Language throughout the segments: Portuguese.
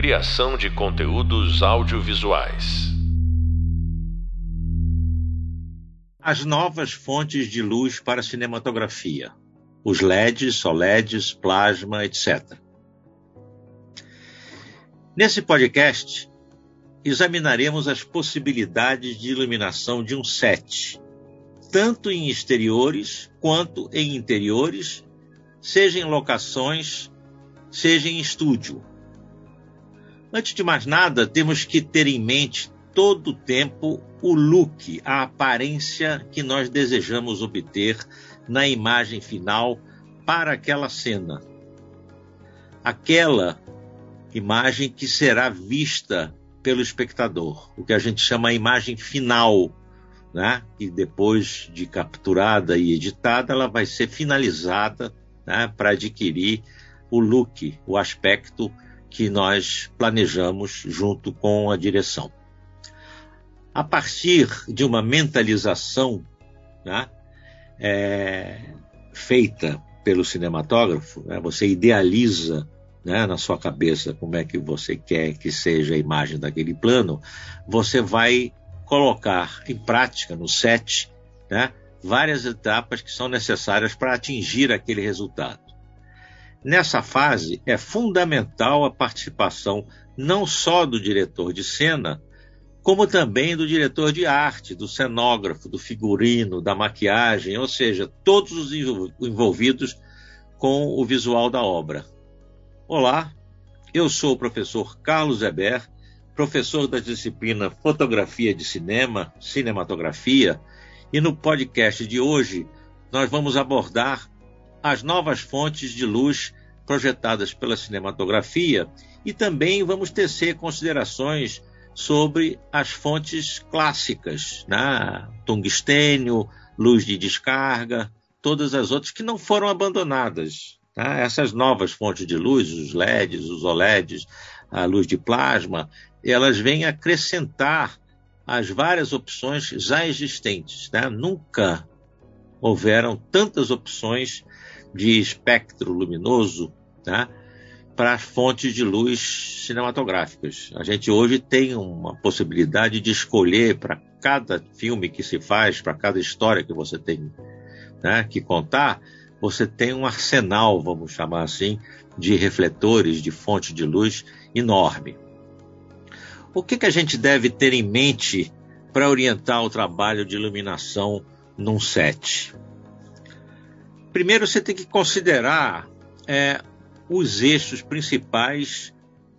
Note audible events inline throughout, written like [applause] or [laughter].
Criação de conteúdos audiovisuais. As novas fontes de luz para cinematografia. Os LEDs, OLEDs, plasma, etc. Nesse podcast, examinaremos as possibilidades de iluminação de um set, tanto em exteriores quanto em interiores, seja em locações, seja em estúdio. Antes de mais nada, temos que ter em mente todo o tempo o look, a aparência que nós desejamos obter na imagem final para aquela cena. Aquela imagem que será vista pelo espectador, o que a gente chama a imagem final, né? E depois de capturada e editada, ela vai ser finalizada né? para adquirir o look, o aspecto que nós planejamos junto com a direção. A partir de uma mentalização né, é, feita pelo cinematógrafo, né, você idealiza né, na sua cabeça como é que você quer que seja a imagem daquele plano, você vai colocar em prática no set né, várias etapas que são necessárias para atingir aquele resultado. Nessa fase, é fundamental a participação não só do diretor de cena, como também do diretor de arte, do cenógrafo, do figurino, da maquiagem, ou seja, todos os envolvidos com o visual da obra. Olá, eu sou o professor Carlos Eber, professor da disciplina Fotografia de Cinema, Cinematografia, e no podcast de hoje nós vamos abordar as novas fontes de luz projetadas pela cinematografia e também vamos tecer considerações sobre as fontes clássicas, né? tungstênio, luz de descarga, todas as outras que não foram abandonadas. Tá? Essas novas fontes de luz, os LEDs, os OLEDs, a luz de plasma, elas vêm acrescentar as várias opções já existentes. Né? Nunca houveram tantas opções de espectro luminoso né, para as fontes de luz cinematográficas. A gente hoje tem uma possibilidade de escolher para cada filme que se faz, para cada história que você tem né, que contar, você tem um arsenal, vamos chamar assim, de refletores, de fonte de luz enorme. O que, que a gente deve ter em mente para orientar o trabalho de iluminação num set? Primeiro, você tem que considerar é, os eixos principais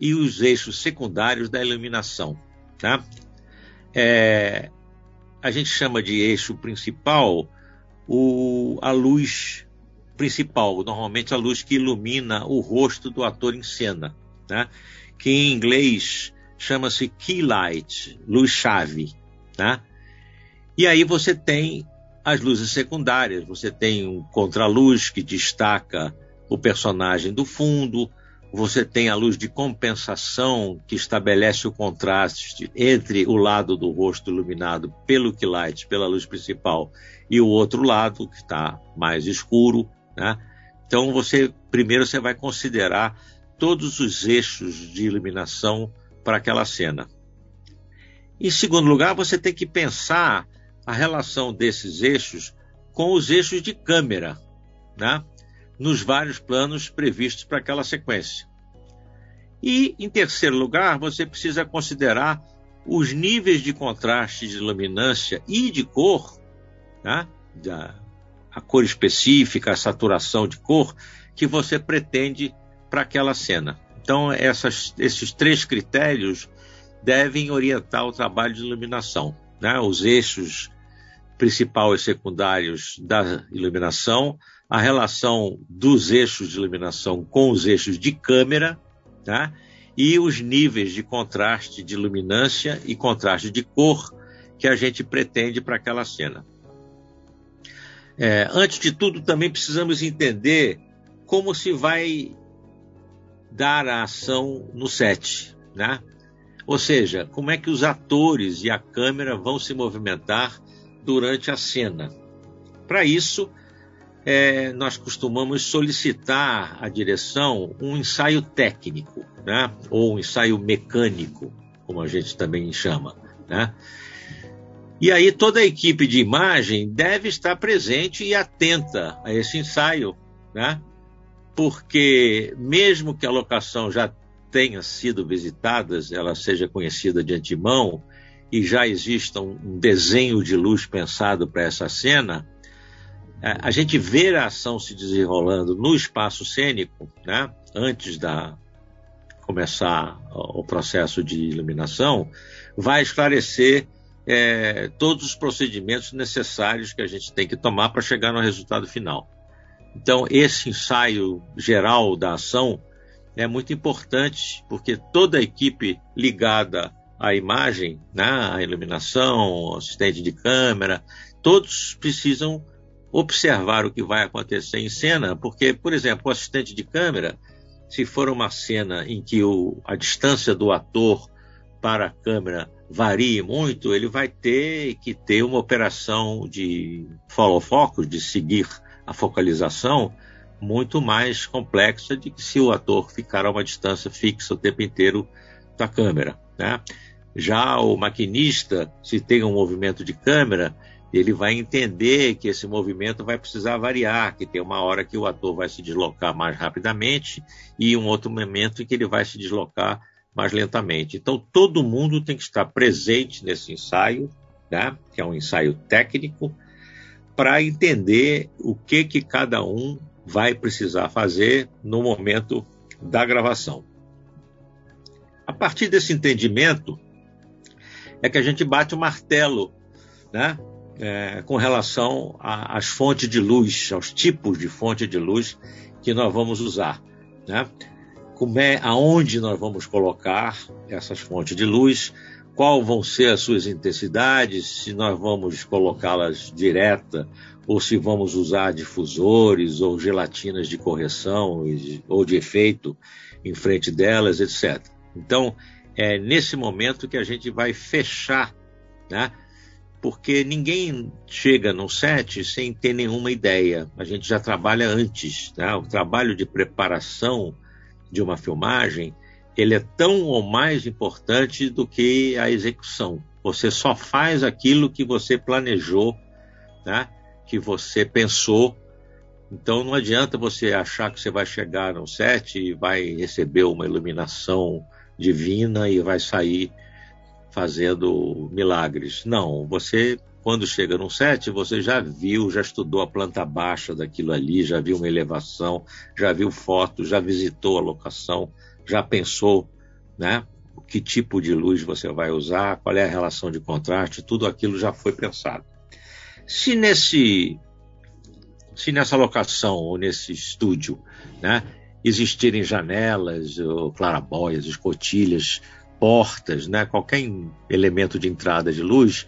e os eixos secundários da iluminação. Tá? É, a gente chama de eixo principal o, a luz principal, normalmente a luz que ilumina o rosto do ator em cena, né? que em inglês chama-se key light, luz-chave. Tá? E aí você tem as luzes secundárias, você tem um contraluz que destaca o personagem do fundo, você tem a luz de compensação que estabelece o contraste entre o lado do rosto iluminado pelo light, pela luz principal, e o outro lado que está mais escuro, né? Então você primeiro você vai considerar todos os eixos de iluminação para aquela cena. Em segundo lugar, você tem que pensar a relação desses eixos com os eixos de câmera, né? nos vários planos previstos para aquela sequência. E, em terceiro lugar, você precisa considerar os níveis de contraste de luminância e de cor, né? da, a cor específica, a saturação de cor que você pretende para aquela cena. Então, essas, esses três critérios devem orientar o trabalho de iluminação. Né? Os eixos principal e secundários da iluminação, a relação dos eixos de iluminação com os eixos de câmera, tá? e os níveis de contraste de luminância e contraste de cor que a gente pretende para aquela cena. É, antes de tudo, também precisamos entender como se vai dar a ação no set, né? Ou seja, como é que os atores e a câmera vão se movimentar durante a cena. Para isso, é, nós costumamos solicitar à direção um ensaio técnico, né? ou um ensaio mecânico, como a gente também chama. Né? E aí toda a equipe de imagem deve estar presente e atenta a esse ensaio, né? porque mesmo que a locação já tenha sido visitada, ela seja conhecida de antemão e já exista um desenho de luz pensado para essa cena, a gente ver a ação se desenrolando no espaço cênico, né, antes da começar o processo de iluminação, vai esclarecer é, todos os procedimentos necessários que a gente tem que tomar para chegar no resultado final. Então, esse ensaio geral da ação é muito importante, porque toda a equipe ligada à imagem, né, à iluminação, assistente de câmera, todos precisam observar o que vai acontecer em cena, porque, por exemplo, o assistente de câmera, se for uma cena em que o, a distância do ator para a câmera varie muito, ele vai ter que ter uma operação de follow focus, de seguir a focalização, muito mais complexa de que se o ator ficar a uma distância fixa o tempo inteiro da câmera. Né? Já o maquinista, se tem um movimento de câmera, ele vai entender que esse movimento vai precisar variar, que tem uma hora que o ator vai se deslocar mais rapidamente e um outro momento em que ele vai se deslocar mais lentamente. Então todo mundo tem que estar presente nesse ensaio, né? que é um ensaio técnico, para entender o que que cada um vai precisar fazer no momento da gravação. A partir desse entendimento é que a gente bate o martelo, né? é, com relação às fontes de luz, aos tipos de fonte de luz que nós vamos usar. Né? Como é, aonde nós vamos colocar essas fontes de luz, qual vão ser as suas intensidades, se nós vamos colocá-las direta ou se vamos usar difusores ou gelatinas de correção ou de efeito em frente delas, etc. Então, é nesse momento que a gente vai fechar né, porque ninguém chega no set sem ter nenhuma ideia. A gente já trabalha antes, né? O trabalho de preparação de uma filmagem, ele é tão ou mais importante do que a execução. Você só faz aquilo que você planejou, né? Que você pensou. Então não adianta você achar que você vai chegar no set e vai receber uma iluminação divina e vai sair fazendo milagres. Não, você quando chega num set, você já viu, já estudou a planta baixa daquilo ali, já viu uma elevação, já viu fotos, já visitou a locação, já pensou, né? Que tipo de luz você vai usar, qual é a relação de contraste, tudo aquilo já foi pensado. Se nesse se nessa locação ou nesse estúdio, né, existirem janelas, ou clarabóias, escotilhas, portas, né, qualquer elemento de entrada de luz,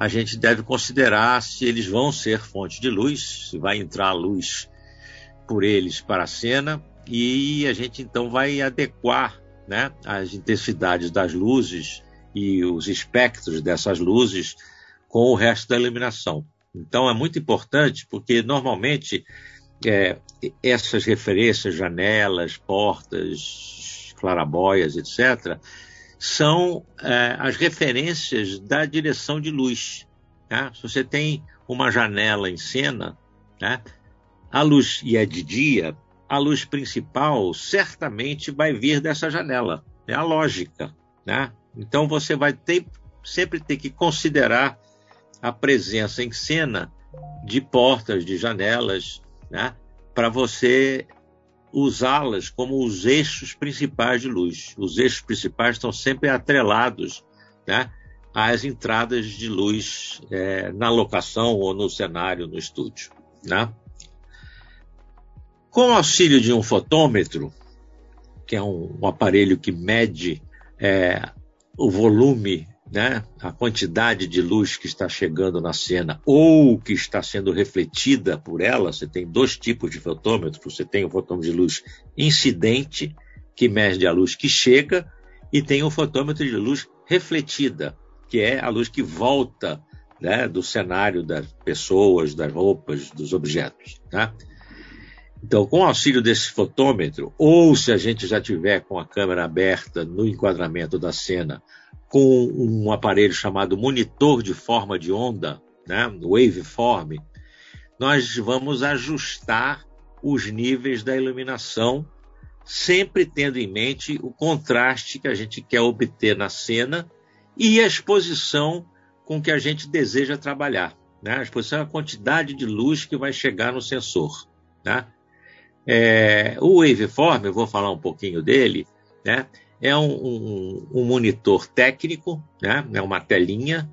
a gente deve considerar se eles vão ser fonte de luz, se vai entrar luz por eles para a cena, e a gente então vai adequar né, as intensidades das luzes e os espectros dessas luzes com o resto da iluminação. Então é muito importante porque normalmente é, essas referências, janelas, portas, clarabóias, etc., são é, as referências da direção de luz. Tá? Se você tem uma janela em cena, tá? a luz e é de dia, a luz principal certamente vai vir dessa janela. É a lógica. Né? Então você vai ter, sempre ter que considerar a presença em cena de portas, de janelas, né? para você usá-las como os eixos principais de luz. Os eixos principais estão sempre atrelados né, às entradas de luz é, na locação ou no cenário, no estúdio. Né? Com o auxílio de um fotômetro, que é um, um aparelho que mede é, o volume né, a quantidade de luz que está chegando na cena ou que está sendo refletida por ela, você tem dois tipos de fotômetro, você tem o fotômetro de luz incidente, que mede a luz que chega, e tem o fotômetro de luz refletida, que é a luz que volta né, do cenário das pessoas, das roupas, dos objetos. Tá? Então, com o auxílio desse fotômetro, ou se a gente já tiver com a câmera aberta no enquadramento da cena, com um aparelho chamado monitor de forma de onda, né, waveform, nós vamos ajustar os níveis da iluminação, sempre tendo em mente o contraste que a gente quer obter na cena e a exposição com que a gente deseja trabalhar. Né? A exposição é a quantidade de luz que vai chegar no sensor. Né? É, o Waveform, eu vou falar um pouquinho dele, né? é um, um, um monitor técnico, né? é uma telinha,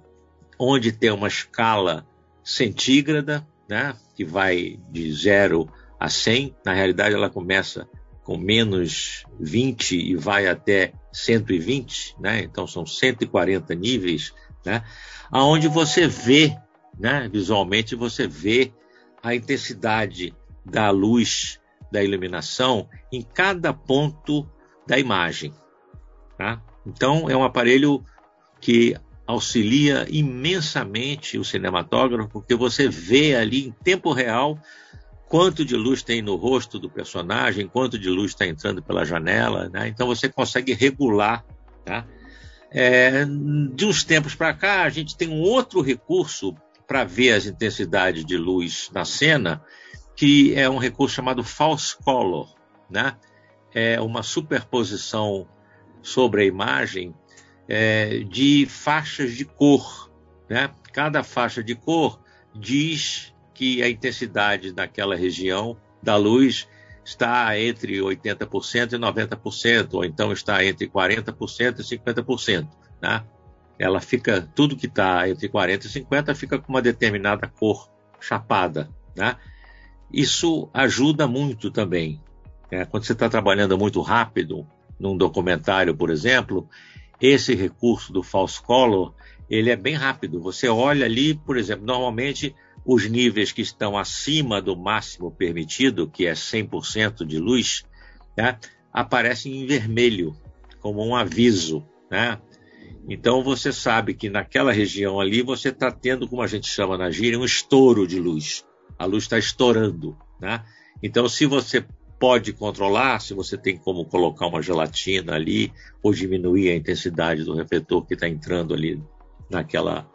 onde tem uma escala centígrada, né? que vai de 0 a 100. Na realidade, ela começa com menos 20 e vai até 120, né? então são 140 níveis, né? aonde você vê, né? visualmente, você vê a intensidade da luz da iluminação em cada ponto da imagem. Tá? Então, é um aparelho que auxilia imensamente o cinematógrafo, porque você vê ali em tempo real quanto de luz tem no rosto do personagem, quanto de luz está entrando pela janela, né? então você consegue regular. Tá? É, de uns tempos para cá, a gente tem um outro recurso para ver as intensidades de luz na cena, que é um recurso chamado false color. Né? É uma superposição sobre a imagem é, de faixas de cor. Né? Cada faixa de cor diz que a intensidade daquela região da luz está entre 80% e 90%, ou então está entre 40% e 50%. Né? Ela fica, tudo que está entre 40 e 50 fica com uma determinada cor chapada. Né? Isso ajuda muito também. Né? Quando você está trabalhando muito rápido, num documentário, por exemplo, esse recurso do false color, ele é bem rápido. Você olha ali, por exemplo, normalmente os níveis que estão acima do máximo permitido, que é 100% de luz, né, aparecem em vermelho, como um aviso. Né? Então você sabe que naquela região ali você está tendo, como a gente chama na gíria, um estouro de luz. A luz está estourando. Né? Então, se você pode controlar, se você tem como colocar uma gelatina ali ou diminuir a intensidade do refletor que está entrando ali naquela,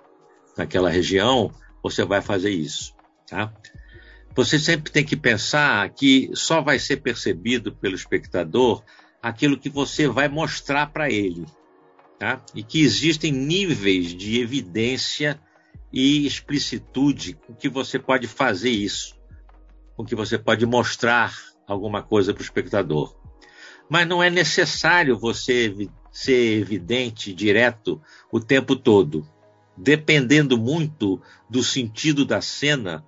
naquela região, você vai fazer isso. Tá? Você sempre tem que pensar que só vai ser percebido pelo espectador aquilo que você vai mostrar para ele. Tá? E que existem níveis de evidência e explicitude com que você pode fazer isso, com que você pode mostrar alguma coisa para o espectador. Mas não é necessário você ser evidente, direto, o tempo todo. Dependendo muito do sentido da cena,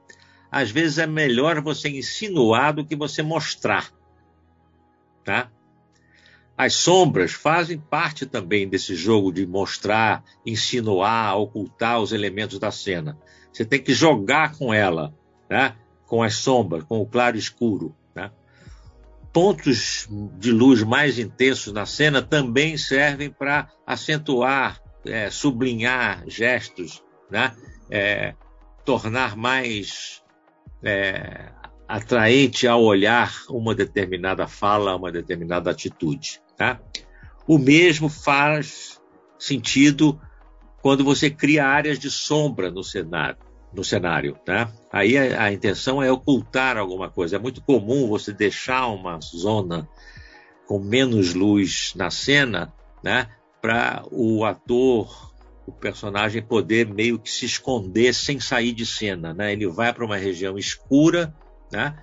às vezes é melhor você insinuar do que você mostrar. Tá? As sombras fazem parte também desse jogo de mostrar, insinuar, ocultar os elementos da cena. Você tem que jogar com ela, né? com as sombras, com o claro e escuro pontos de luz mais intensos na cena também servem para acentuar, é, sublinhar gestos, né? É, tornar mais é, atraente ao olhar uma determinada fala, uma determinada atitude. Tá? O mesmo faz sentido quando você cria áreas de sombra no cenário no cenário, né? Aí a, a, intenção é ocultar alguma coisa. É muito comum você deixar uma zona com menos luz na cena, né? Para o ator, o personagem poder meio que se esconder sem sair de cena, né? Ele vai para uma região escura, né?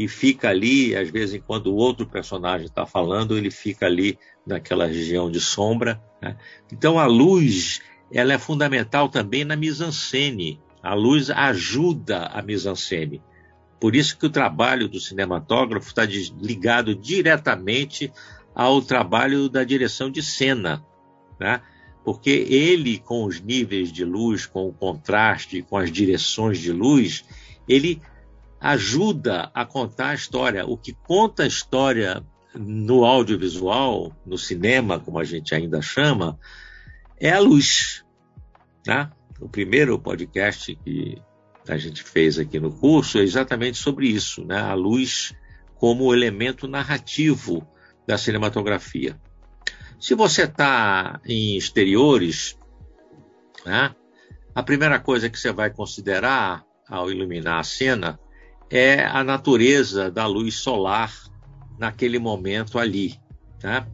E fica ali, às vezes, enquanto o outro personagem está falando, ele fica ali naquela região de sombra. Né? Então a luz, ela é fundamental também na mise-en-scène, a luz ajuda a mise-en-scène. Por isso que o trabalho do cinematógrafo está ligado diretamente ao trabalho da direção de cena, né? porque ele, com os níveis de luz, com o contraste, com as direções de luz, ele ajuda a contar a história. O que conta a história no audiovisual, no cinema, como a gente ainda chama, é a luz. Né? o primeiro podcast que a gente fez aqui no curso é exatamente sobre isso, né? A luz como elemento narrativo da cinematografia. Se você está em exteriores, né, a primeira coisa que você vai considerar ao iluminar a cena é a natureza da luz solar naquele momento ali. Né?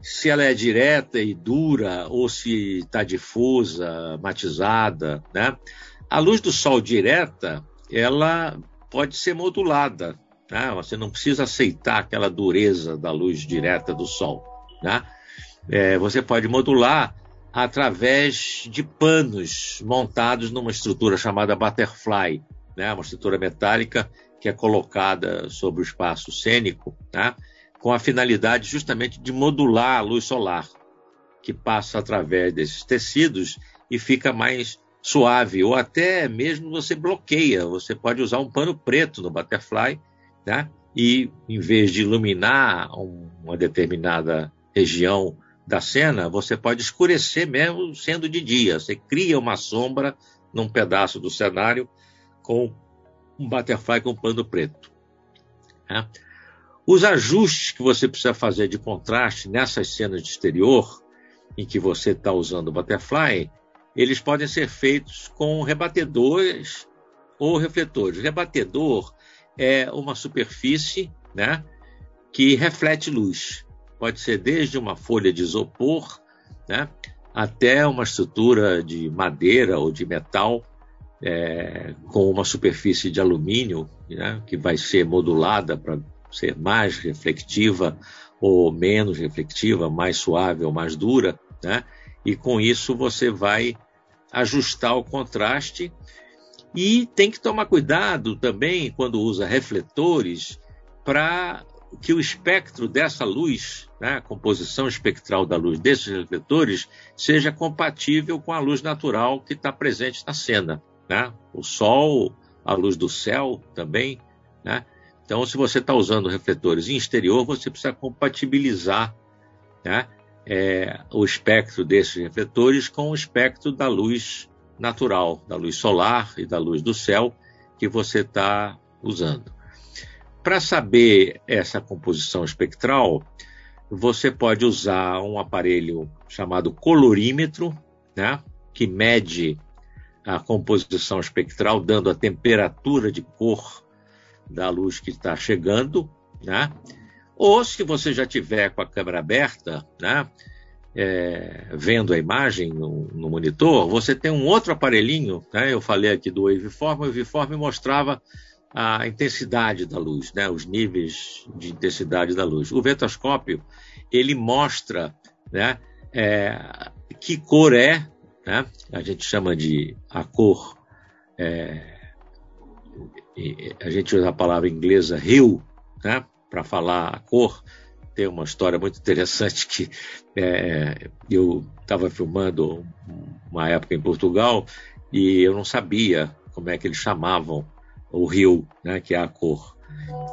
Se ela é direta e dura ou se está difusa, matizada. Né? A luz do sol direta, ela pode ser modulada. Né? Você não precisa aceitar aquela dureza da luz direta do sol. Né? É, você pode modular através de panos montados numa estrutura chamada butterfly, né? uma estrutura metálica que é colocada sobre o espaço cênico, né? com a finalidade justamente de modular a luz solar, que passa através desses tecidos e fica mais suave, ou até mesmo você bloqueia. Você pode usar um pano preto no butterfly, né? e em vez de iluminar uma determinada região da cena, você pode escurecer mesmo sendo de dia. Você cria uma sombra num pedaço do cenário com um butterfly com pano preto. Né? Os ajustes que você precisa fazer de contraste nessas cenas de exterior, em que você está usando o butterfly, eles podem ser feitos com rebatedores ou refletores. Rebatedor é uma superfície né, que reflete luz. Pode ser desde uma folha de isopor né, até uma estrutura de madeira ou de metal é, com uma superfície de alumínio, né, que vai ser modulada para ser mais reflectiva ou menos reflectiva, mais suave ou mais dura, né? E com isso você vai ajustar o contraste e tem que tomar cuidado também quando usa refletores para que o espectro dessa luz, né, a composição espectral da luz desses refletores, seja compatível com a luz natural que está presente na cena né? o sol, a luz do céu também. Né? Então, se você está usando refletores em exterior, você precisa compatibilizar né? é, o espectro desses refletores com o espectro da luz natural, da luz solar e da luz do céu que você está usando. Para saber essa composição espectral, você pode usar um aparelho chamado colorímetro, né, que mede a composição espectral, dando a temperatura de cor da luz que está chegando, né? Ou se você já tiver com a câmera aberta, né? É, vendo a imagem no, no, monitor, você tem um outro aparelhinho, né? Eu falei aqui do waveform, o waveform mostrava a intensidade da luz, né? Os níveis de intensidade da luz. O vetoscópio ele mostra, né? É, que cor é né? A gente chama de a cor, é, a gente usa a palavra inglesa hue, né? Para falar a cor. Tem uma história muito interessante que é, eu estava filmando uma época em Portugal e eu não sabia como é que eles chamavam o rio, né, que é a cor.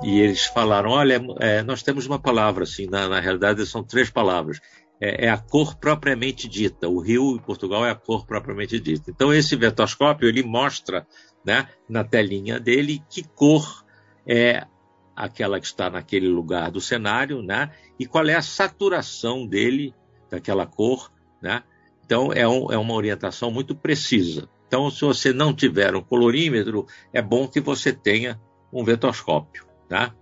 E eles falaram: olha, é, nós temos uma palavra assim, na, na realidade são três palavras é, é, a cor propriamente dita. O rio em Portugal é a cor propriamente dita. Então esse vetoscópio ele mostra, né, na telinha dele que cor é aquela que está naquele lugar do cenário, né, e qual é a saturação dele daquela cor, né. Então é, um, é uma orientação muito precisa. Então se você não tiver um colorímetro, é bom que você tenha um vetoscópio, tá?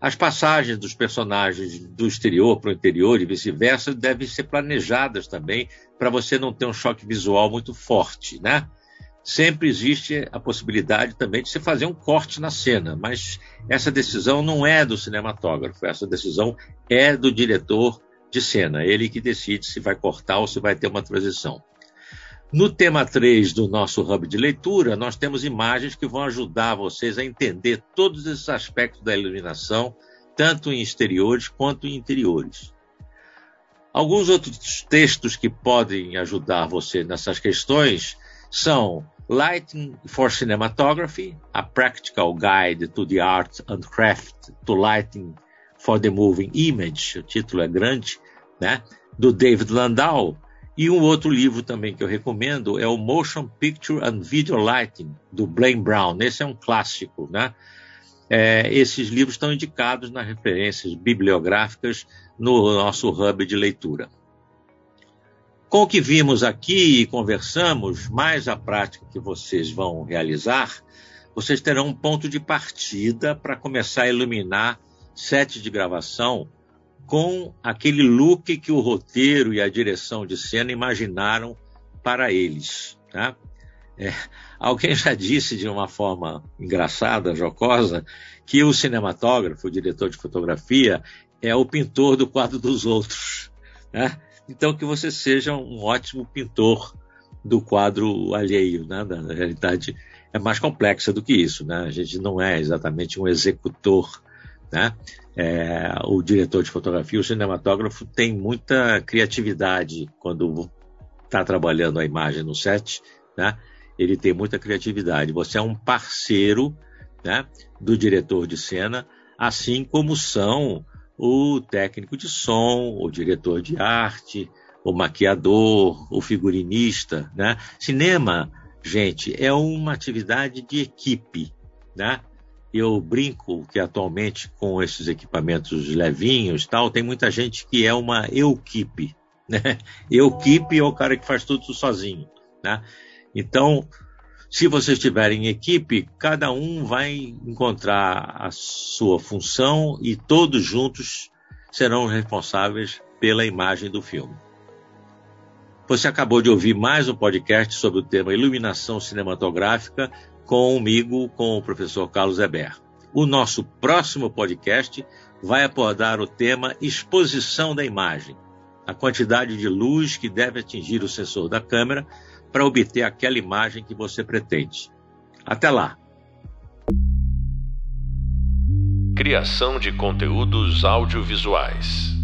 As passagens dos personagens do exterior para o interior e vice-versa devem ser planejadas também para você não ter um choque visual muito forte, né? Sempre existe a possibilidade também de se fazer um corte na cena, mas essa decisão não é do cinematógrafo, essa decisão é do diretor de cena, ele que decide se vai cortar ou se vai ter uma transição. No tema 3 do nosso hub de leitura, nós temos imagens que vão ajudar vocês a entender todos esses aspectos da iluminação, tanto em exteriores quanto em interiores. Alguns outros textos que podem ajudar você nessas questões são Lighting for Cinematography, A Practical Guide to the Art and Craft to Lighting for the Moving Image, o título é grande, né? do David Landau, E um outro livro também que eu recomendo é o Motion Picture and Video Lighting, do Blaine Brown. Esse é um clássico, né? É, esses livros estão indicados nas referências bibliográficas no nosso hub de leitura. Com o que vimos aqui e conversamos, mais a prática que vocês vão realizar, vocês terão um ponto de partida para começar a iluminar sete de gravação com aquele look que o roteiro e a direção de cena imaginaram para eles. Tá? É, alguém já disse de uma forma engraçada, jocosa, que o cinematógrafo, o diretor de fotografia, é o pintor do quadro dos outros. Né? Então, que você seja um ótimo pintor do quadro alheio. Né? Na realidade, é mais complexa do que isso. Né? A gente não é exatamente um executor né? É, o diretor de fotografia, o cinematógrafo, tem muita criatividade quando está trabalhando a imagem no set, né? Ele tem muita criatividade. Você é um parceiro, né, do diretor de cena, assim como são o técnico de som, o diretor de arte, o maquiador, o figurinista, né? Cinema, gente, é uma atividade de equipe, né? Eu brinco que atualmente com esses equipamentos levinhos tal, tem muita gente que é uma equipe, [laughs] né? Equipe é o cara que faz tudo sozinho, né? Então, se vocês tiverem equipe, cada um vai encontrar a sua função e todos juntos serão responsáveis pela imagem do filme. Você acabou de ouvir mais um podcast sobre o tema iluminação cinematográfica comigo, com o professor Carlos Eber. O nosso próximo podcast vai abordar o tema exposição da imagem, a quantidade de luz que deve atingir o sensor da câmera para obter aquela imagem que você pretende. Até lá! Criação de conteúdos audiovisuais.